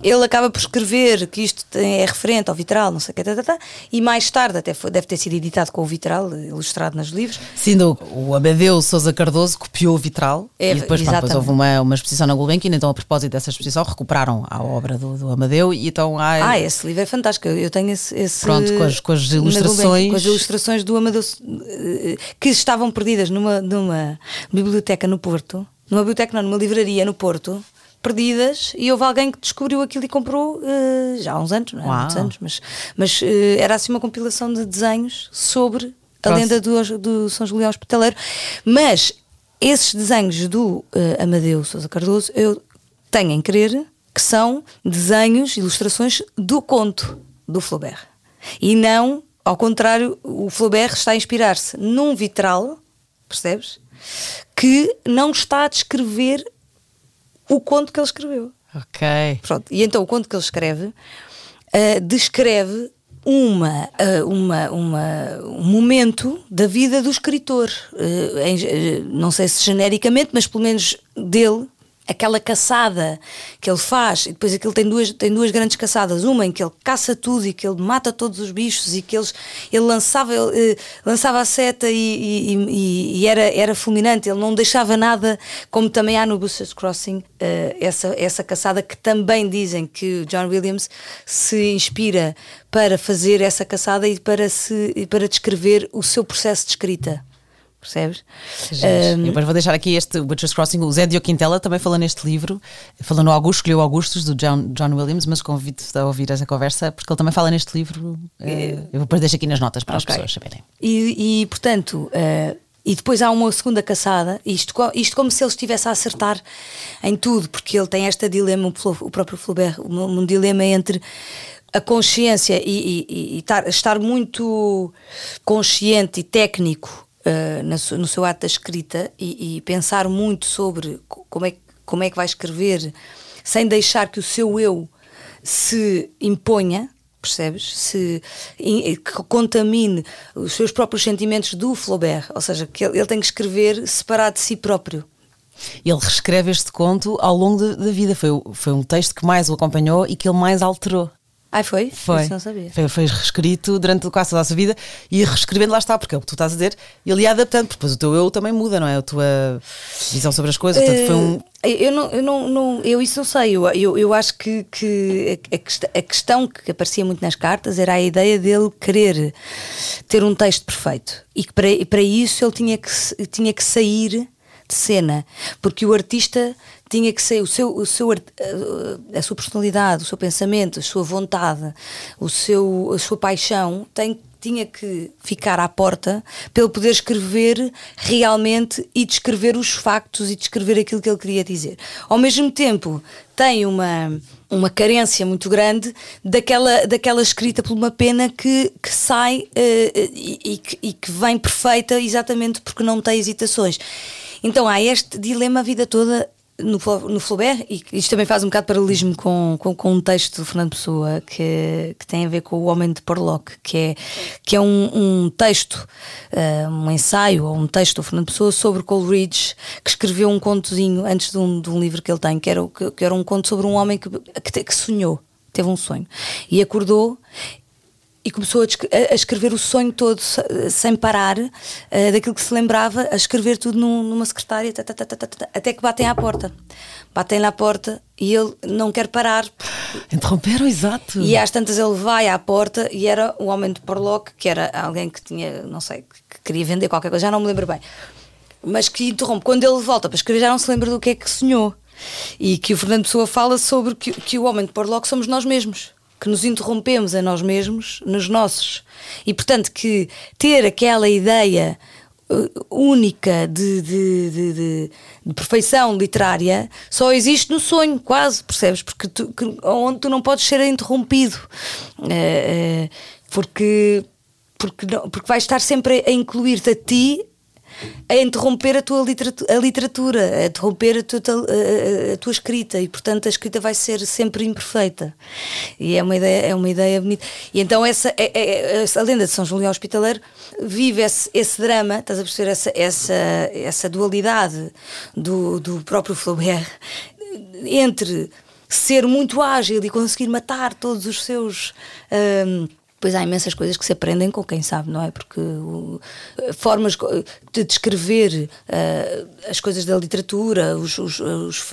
ele acaba por escrever que isto é referente ao vitral, não sei o que, tá, tá, tá, e mais tarde até foi, deve ter sido editado com o vitral, ilustrado nos livros. Sim, do, o Amadeu Sousa Cardoso copiou o vitral é, e depois, depois houve uma, uma exposição na Gulbenkian, então a propósito dessa exposição recuperaram a obra do, do Amadeu e então há... Ah, esse livro é fantástico, eu tenho esse... esse Pronto, com as, com as ilustrações... Com as ilustrações do Amadeu eh, que estavam perdidas numa, numa biblioteca no Porto, numa biblioteca, não, numa livraria no Porto, perdidas, e houve alguém que descobriu aquilo e comprou uh, já há uns anos, não é? Há muitos anos, mas, mas uh, era assim uma compilação de desenhos sobre a lenda do, do São Julião Hospitaleiro. Mas esses desenhos do uh, Amadeu Sousa Cardoso, eu tenho em crer que são desenhos, ilustrações do conto do Flaubert. E não, ao contrário, o Flaubert está a inspirar-se num vitral, percebes? Que não está a descrever o conto que ele escreveu. Ok. Pronto. E então o conto que ele escreve uh, descreve uma, uh, uma, uma, um momento da vida do escritor. Em, não sei se genericamente, mas pelo menos dele, aquela caçada que ele faz, e depois aquilo tem duas, tem duas grandes caçadas, uma em que ele caça tudo e que ele mata todos os bichos e que eles, ele lançava, ele, eh, lançava a seta e, e, e, e, era, era fulminante, ele não deixava nada, como também há no Buster's Crossing, uh, essa, essa caçada que também dizem que John Williams se inspira para fazer essa caçada e para, se, para descrever o seu processo de escrita percebes? Um, e depois vou deixar aqui este Butcher's Crossing. O Zé Quintela também falou neste livro, falou no Augusto, escolheu Augustus, do John, John Williams, mas convido-te a ouvir essa conversa, porque ele também fala neste livro. É, eu depois deixo aqui nas notas para okay. as pessoas saberem. E, e portanto. Uh, e depois há uma segunda caçada, isto, isto como se ele estivesse a acertar em tudo, porque ele tem esta dilema, o próprio Flaubert, um, um dilema entre a consciência e, e, e estar, estar, muito consciente e técnico uh, no seu ato da escrita e, e, pensar muito sobre como é, como é que vai escrever sem deixar que o seu eu se imponha, percebes? Se in, que contamine os seus próprios sentimentos do Flaubert, ou seja, que ele, ele tem que escrever separado de si próprio. Ele reescreve este conto ao longo da vida. Foi, foi um texto que mais o acompanhou e que ele mais alterou. Ah, foi? Foi. Isso não sabia. Foi, foi reescrito durante quase toda a sua vida e reescrevendo lá está, porque é o que tu estás a dizer, ele ia adaptando, porque depois o teu eu também muda, não é? A tua visão sobre as coisas. Portanto, foi um... Eh, eu, não, eu, não, não, eu isso não sei. Eu, eu, eu acho que, que a, a, questão que aparecia muito nas cartas era a ideia dele querer ter um texto perfeito e que para, para isso ele tinha que, tinha que sair de cena, porque o artista tinha que ser o seu, o seu, a sua personalidade, o seu pensamento, a sua vontade, o seu, a sua paixão tem, tinha que ficar à porta para ele poder escrever realmente e descrever os factos e descrever aquilo que ele queria dizer. Ao mesmo tempo, tem uma, uma carência muito grande daquela, daquela escrita por uma pena que, que sai uh, e, e, que, e que vem perfeita exatamente porque não tem hesitações. Então há este dilema a vida toda no, no Flaubert, e isto também faz um bocado de paralelismo com, com, com, um texto do Fernando Pessoa que, que tem a ver com o Homem de Porlock, que é, que é um, um texto, uh, um ensaio ou um texto do Fernando Pessoa sobre Coleridge, que escreveu um contozinho antes de um, de um livro que ele tem, que era, que, que era um conto sobre um homem que, que, que sonhou teve um sonho e acordou e começou a, escrever o sonho todo sem parar, uh, daquilo que se lembrava, a escrever tudo num, numa secretária, até que batem à porta. Batem-lhe à porta e ele não quer parar Interromperam, exato. E às tantas ele vai à porta e era o homem de Porlock, que era alguém que tinha, não sei, que queria vender qualquer coisa, já não me lembro bem. Mas que interrompe. Quando ele volta para escrever, já não se lembra do que é que sonhou. E que o Fernando Pessoa fala sobre que, que o homem de Porlock somos nós mesmos. Que nos interrompemos a nós mesmos, nos nossos. E portanto, que ter aquela ideia uh, única de, de, de, de, de perfeição literária só existe no sonho, quase, percebes? Porque tu, que, onde tu não podes ser interrompido. Uh, uh, porque, porque, não, porque vais estar sempre a incluir-te a ti a interromper a tua literatura, a, literatura, a interromper a tua, a, a tua, escrita. E portanto a escrita vai ser sempre imperfeita. E é uma ideia é uma ideia bonita. E então essa é, é, a lenda de São Julião Hospitaleiro vive esse, esse drama estás a perceber? Essa essa essa dualidade do, do próprio Flaubert entre ser muito ágil e conseguir matar todos os seus um, Pois há imensas coisas que se aprendem com quem sabe, não é? Porque uh, formas de descrever uh, as coisas da literatura, os, os, os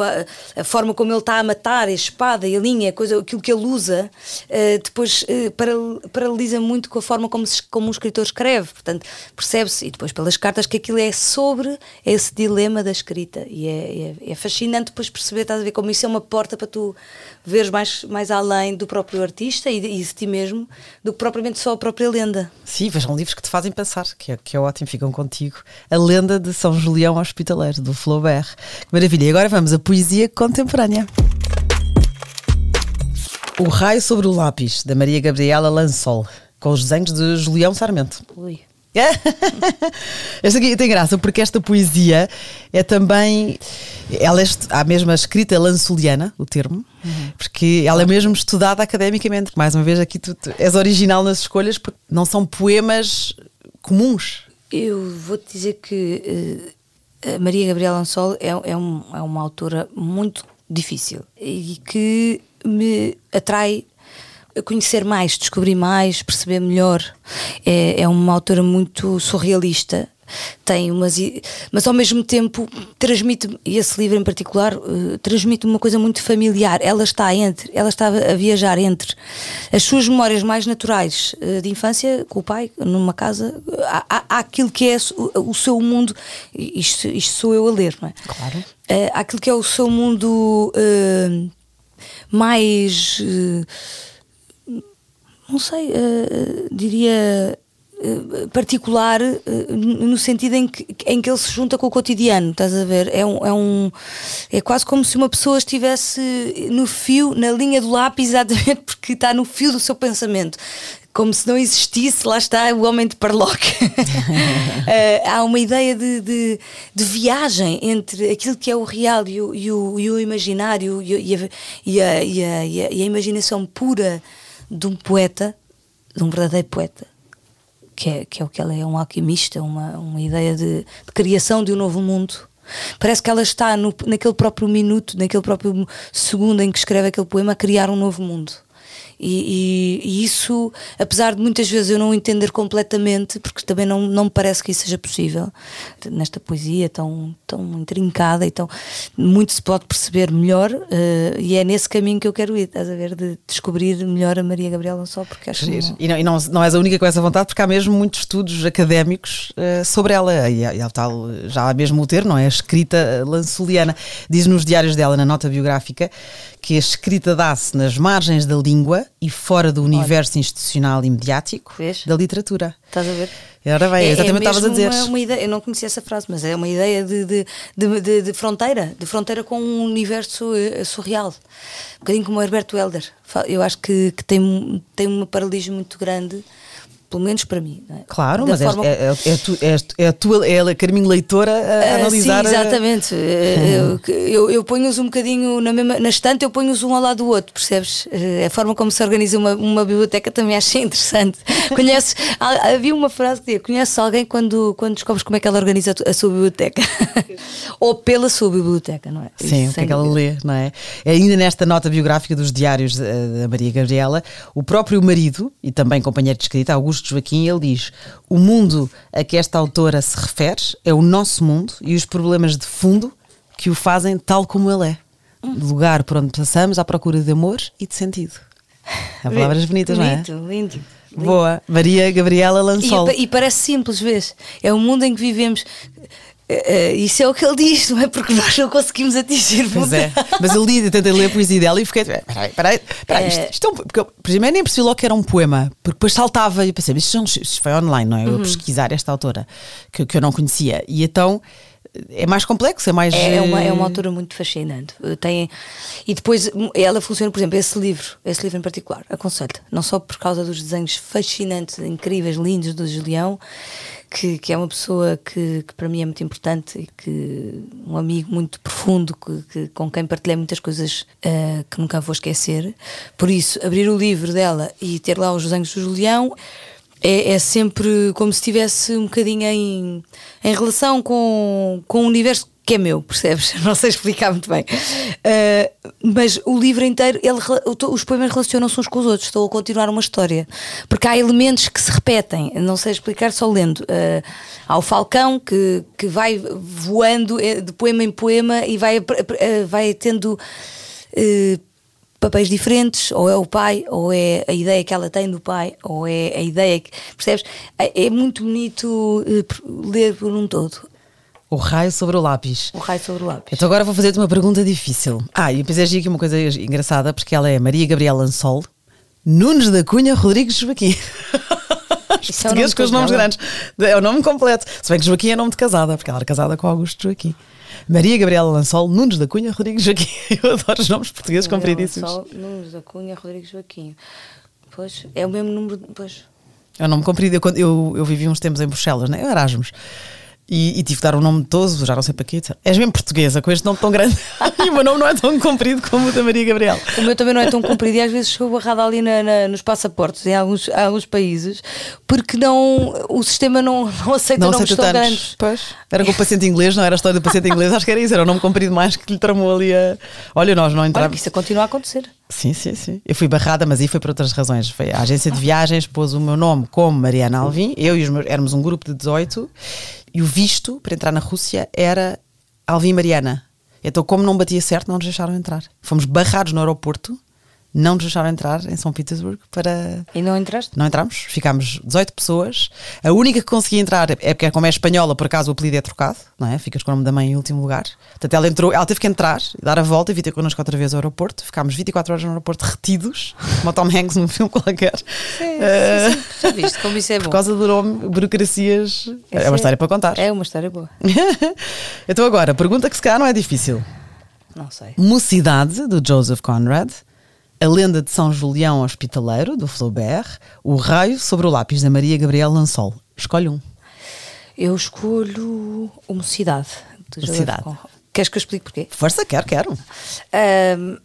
a forma como ele está a matar, a espada e a linha, coisa, aquilo que ele usa, uh, depois uh, muito com a forma como, se, como um escritor escreve. Portanto, percebe-se, e depois pelas cartas, que aquilo é sobre esse dilema da escrita. E é, é, é fascinante depois perceber, estás a ver, como isso é uma porta para tu veres mais, mais além do próprio artista e de, e de ti mesmo, do que propriamente só a própria lenda. Sim, vejam livros que te fazem pensar, que é, que é ótimo, ficam contigo. A lenda de São Julião Hospitaleiro, do Flaubert. Que maravilha. E agora vamos à poesia contemporânea. O Raio sobre o Lápis, da Maria Gabriela Lansol, com os desenhos de Julião Sarmento. Ui. *laughs* esta aqui tem graça porque esta poesia é também ela é a mesma escrita lansoliana, o termo, uhum. porque ela é mesmo estudada academicamente. Mais uma vez, aqui tu, tu és original nas escolhas porque não são poemas comuns. Eu vou-te dizer que uh, a Maria Gabriela Lansol é, é, um, é uma autora muito difícil e que me atrai conhecer mais, descobrir mais, perceber melhor. É, é uma autora muito surrealista. Tem umas. Mas ao mesmo tempo transmite, e esse livro em particular, uh, transmite uma coisa muito familiar. Ela está entre, ela estava a viajar entre as suas memórias mais naturais uh, de infância, com o pai, numa casa, há, há, há aquilo que é o, o, seu mundo, isto, isto sou eu a ler, não é? Claro. Uh, aquilo que é o seu mundo mais não sei, uh, diria uh, particular uh, no sentido em que, em que ele se junta com o cotidiano, estás a ver? É, um, é, um, é quase como se uma pessoa estivesse no fio, na linha do lápis, *laughs* exatamente porque está no fio do seu pensamento como se não existisse, lá está o homem de Parlock. uh, *laughs* há uma ideia de, de, de, viagem entre aquilo que é o real e o, e o, e o imaginário e a, e, a, e, a, e a imaginação pura de um poeta, de um verdadeiro poeta, que é, que é o que ela é, um alquimista, uma, uma ideia de, de criação de um novo mundo. Parece que ela está no, naquele próprio minuto, naquele próprio segundo em que escreve aquele poema, a criar um novo mundo. E, e, e, isso, apesar de muitas vezes eu não entender completamente, porque também não, não me parece que isso seja possível, nesta poesia tão, tão intrincada e tão. Muito se pode perceber melhor, uh, e é nesse caminho que eu quero ir, estás a ver, de descobrir melhor a Maria Gabriela não só, porque acho que. E, não, e não, não és a única com essa vontade, porque há mesmo muitos estudos académicos uh, sobre ela, e, e tal, já há mesmo o ter, não é? A escrita lansoliana. Diz nos diários dela, na nota biográfica, que a escrita dá-se nas margens da língua e fora do universo Olha. institucional e mediático Vês? da literatura. Estás a ver? Ora bem, é, exatamente é estavas a dizer. Uma, uma ideia, eu não conhecia essa frase, mas é uma ideia de, de, de, de, fronteira, de fronteira com um universo eh, surreal. Um bocadinho como o Herberto Helder. Eu acho que, que tem, tem um paralelismo muito grande pelo menos para mim. É? Claclaro, da mas é, forma... é, é, é, tu, é, é, a tua é a Carminho Leitora a uh, analisar. Sim, exatamente. *laughs* Eu, eu, eu ponho-os um bocadinho na, mesma, na estante, eu ponho-os um ao lado do outro, percebes? Uh, a forma como se organiza uma, uma biblioteca também achei interessante. *laughs* Conheces, havia uma frase que dizia: conheces alguém quando, quando descobres como é que ela organiza a sua biblioteca? *laughs* Ou pela sua biblioteca, não é? Sim, Isso, o que é que ela lê, não é? Ainda nesta nota biográfica dos diários da Maria Gabriela, o próprio marido e também companheiro de escrita, Augusto Joaquim, ele diz: O mundo a que esta autora se refere é o nosso mundo e os problemas de fundo que o fazem tal como ele é. lugar por onde passamos à procura de amor e de sentido. Há palavras bonitas, não é? Lindo, lindo. Boa. Maria Gabriela Lansol. E, e parece simples, vês? É o mundo em que vivemos. Eh, eh, isso é o que ele diz, não é? Porque nós não conseguimos atingir. Pois é. Mas eu li, tentei ler a poesia dela e fiquei. Peraí, peraí, peraí. Isto, isto é um, porque eu, primeiro nem percebi logo que era um poema, porque depois saltava e pensei, isto, isto foi online, não é? Eu Uhum. pesquisar esta autora que, que eu não conhecia. E então é mais complexo, é mais. É uma, é eh, uma autora muito fascinante. Eh, Tem, e depois hum, ela funciona, por exemplo, esse livro, esse livro em particular, aconselho-te, não só por causa dos desenhos fascinantes, incríveis, lindos do Julião, que, que é uma pessoa que, que para mim é muito importante e que um amigo muito profundo que, que- com quem partilhei muitas coisas eh, que nunca vou esquecer. Por isso, abrir o livro dela e ter lá os desenhos do Julião é, é sempre como se estivesse um bocadinho em, em relação com, com o universo que é meu, percebes? *laughs* Não sei explicar muito bem. Uh, mas o livro inteiro, ele, os poemas relacionam-se uns com os outros, estão a continuar uma história. Porque há elementos que se repetem, não sei explicar só lendo. Uh, há o Falcão que, que vai voando eh, de poema em poema e vai, eh, vai tendo. eh, papéis diferentes, ou é o pai, ou é a ideia que ela tem do pai, ou é a ideia que. Percebes? É, é muito bonito eh, ler por um todo. O raio sobre o lápis. O raio sobre o lápis. Então agora vou fazer-te uma pergunta difícil. Ah, e depois aqui uma coisa engraçada, porque ela é Maria Gabriela Lansol, Nunes da Cunha Rodrigues Joaquim. *laughs* Os é portugueses nome com os nomes dela? grandes. É o nome completo. Se bem que Joaquim é nome de casada, porque ela era casada com Augusto Joaquim. Maria Gabriela Lansol, Nunes da Cunha Rodrigues Joaquim. *laughs* Eu adoro os nomes portugueses compridíssimos. Sol, Nunes da Cunha, Rodrigues Joaquim. Pois, é o mesmo número. Pois. É um nome comprido. Eu, eu, eu vivi uns tempos em Bruxelas, né? Eu Erasmus. E, e tive de dar um nome de todos, já não sei para quê. És mesmo portuguesa, com este nome tão grande. *laughs* e o meu nome não é tão comprido como o da Maria Gabriela. O meu também não é tão comprido e às vezes sou barrada ali na- na- nos passaportes em alguns, alguns países porque não, o sistema não, não aceita Não nomes aceita tão grandes. Pois. Era com o paciente inglês, não era a história do paciente inglês, acho que era isso, era o nome comprido mais que lhe tramou ali a. Olha, nós não Olha, que entramos. isso continua a acontecer. Sim, sim, sim. Eu fui barrada, mas aí foi por outras razões. Foi a agência de viagens, pôs o meu nome como Mariana Alvim, eu e os meus, éramos um grupo de 18, e o visto para entrar na Rússia era Alvim Mariana. Então, como não batia certo, não nos deixaram entrar. Fomos barrados no aeroporto, não nos deixaram entrar em São Petersburgo para. E não entraste? Não entramos, ficámos 18 pessoas. A única que conseguia entrar é porque, como é espanhola, por acaso o apelido é trocado, não é? Ficas com o nome da mãe em último lugar. Portanto, ela entrou, ela teve que entrar, dar a volta e vir ter connosco outra vez ao aeroporto. Ficámos 24 horas no aeroporto retidos, *laughs* como o Tom Hanks num filme qualquer. Eh, Já viste como isso é *laughs* bom? por causa do nome, burocracias. É Essa uma história para contar. É uma história boa. *laughs* então, agora, pergunta que se calhar não é difícil. Não sei. Mocidade, do Joseph Conrad, A Lenda de São Julião Hospitaleiro, do Flaubert, O Raio sobre o Lápis, da Maria Gabriel Lansol. Escolhe um. Eu escolho Joseph Mocidade. Conrad. Queres que eu explique porquê? Força, quero, quero. Ahm,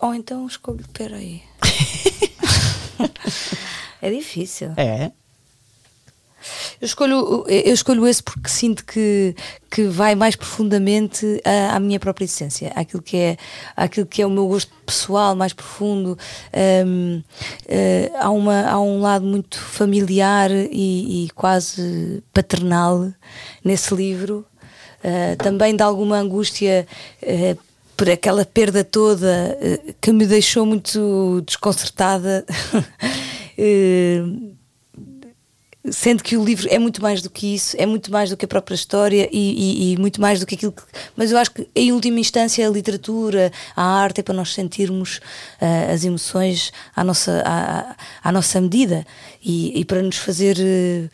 ou então escolho. Peraí. *laughs* é difícil. É. Eu escolho, eu escolho esse porque sinto que, que vai mais profundamente à, à minha própria essência, àquilo que, é, àquilo que é o meu gosto pessoal mais profundo. Hum, eh, há, uma, há um lado muito familiar e, e quase paternal nesse livro. Eh, também de alguma angústia. eh, por aquela perda toda que me deixou muito desconcertada. *laughs* Sendo que o livro é muito mais do que isso, é muito mais do que a própria história e, e- e muito mais do que aquilo que. Mas eu acho que, em última instância, a literatura, a arte é para nós sentirmos ah, as emoções à nossa, à, à nossa medida e, e para nos fazer. eh,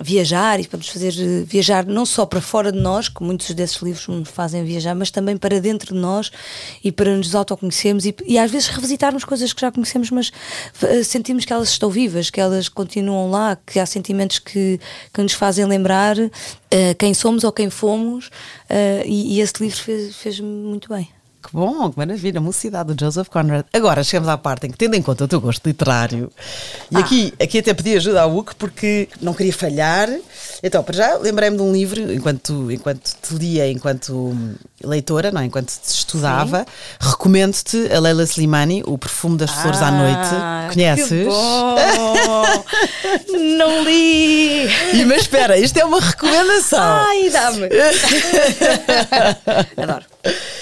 Viajar e para nos fazer eh, viajar não só para fora de nós, que muitos desses livros nos fazem viajar, mas também para dentro de nós e para nos autoconhecermos e, e às vezes revisitarmos coisas que já conhecemos, mas eh, sentimos que elas estão vivas, que elas continuam lá, que há sentimentos que, que nos fazem lembrar eh, quem somos ou quem fomos, eh, e, e esse livro fez- fez-me muito bem. Que bom, que maravilha. Mocidade do Joseph Conrad. Agora chegamos à parte em que, tendo em conta o teu gosto literário, e aqui, aqui até pedi ajuda ao Hugo porque não queria falhar. Então, para já, lembrei-me de um livro, enquanto, enquanto te lia, enquanto leitora, não, é? enquanto te estudava, recomendo-te a Leila Slimani, O Perfume das Flores à Ah, Noite. Conheces? Que bom! *laughs* não li! E, mas espera, isto é uma recomendação. Ai, dá-me! *laughs* Adoro.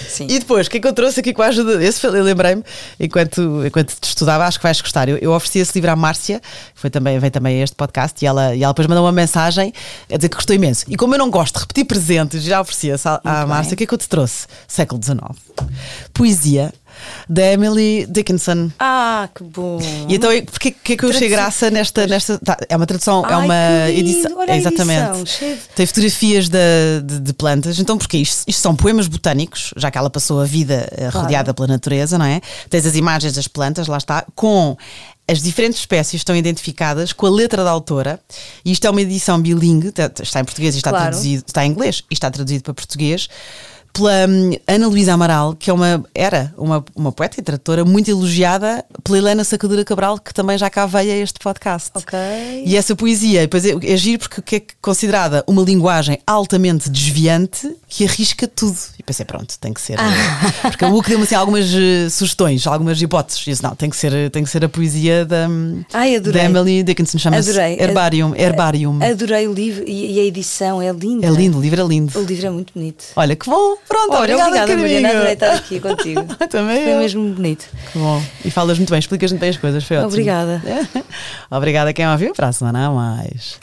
Sim. E depois, o que é que eu trouxe aqui com a ajuda? Esse eu lembrei-me, enquanto, enquanto te estudava, acho que vais gostar. Eu, eu ofereci esse livro à Márcia, que foi também, veio também a este podcast, e ela, e ela depois mandou uma mensagem a dizer que gostou imenso. E como eu não gosto de repetir presentes, já ofereci esse à, à Márcia, o que é que eu te trouxe? Século XIX. Poesia da Emily Dickinson. Ah, que bom. E então, porquê que é que eu achei graça nesta. nesta tá, é uma tradução, é Ai, uma que lindo. edição. Olha a exatamente. edição, de- Tem fotografias da- de, de plantas. Então, porque isto, isto são poemas botânicos, já que ela passou a vida eh, Claro. rodeada pela natureza, não é? Tens as imagens das plantas, lá está, com. As diferentes espécies estão identificadas com a letra da autora, e isto é uma edição bilingue, tá- está em português e está Claro. traduzido, está em inglês e está traduzido para português, pela hum, Ana Luísa Amaral, que é uma, era uma, uma poeta e tradutora muito elogiada pela Helena Sacadura Cabral, que também já cá veio a este podcast. Ok. E essa poesia, depois é, é giro porque que é considerada uma linguagem altamente desviante que arrisca tudo. E pensei, pronto, tem que ser. Ah. Porque a UC deu-me assim, algumas eh, sugestões, algumas hipóteses. E disse, não, tem que ser, tem que ser a poesia da, Ai, adorei. da Emily Dickinson, chama-se. Herbarium. Herbarium. Adorei o livro e, e a edição é linda. É lindo, o livro é lindo. O livro é muito bonito. Olha, que bom. Pronto, Olha, obrigada, obrigada. Adorei estar aqui contigo. *laughs* Também Foi eu. mesmo bonito. Que bom. E falas muito bem, explicas muito bem as coisas. Foi ótimo. Obrigada. *laughs* Obrigada a quem ouviu. Para a semana a mais.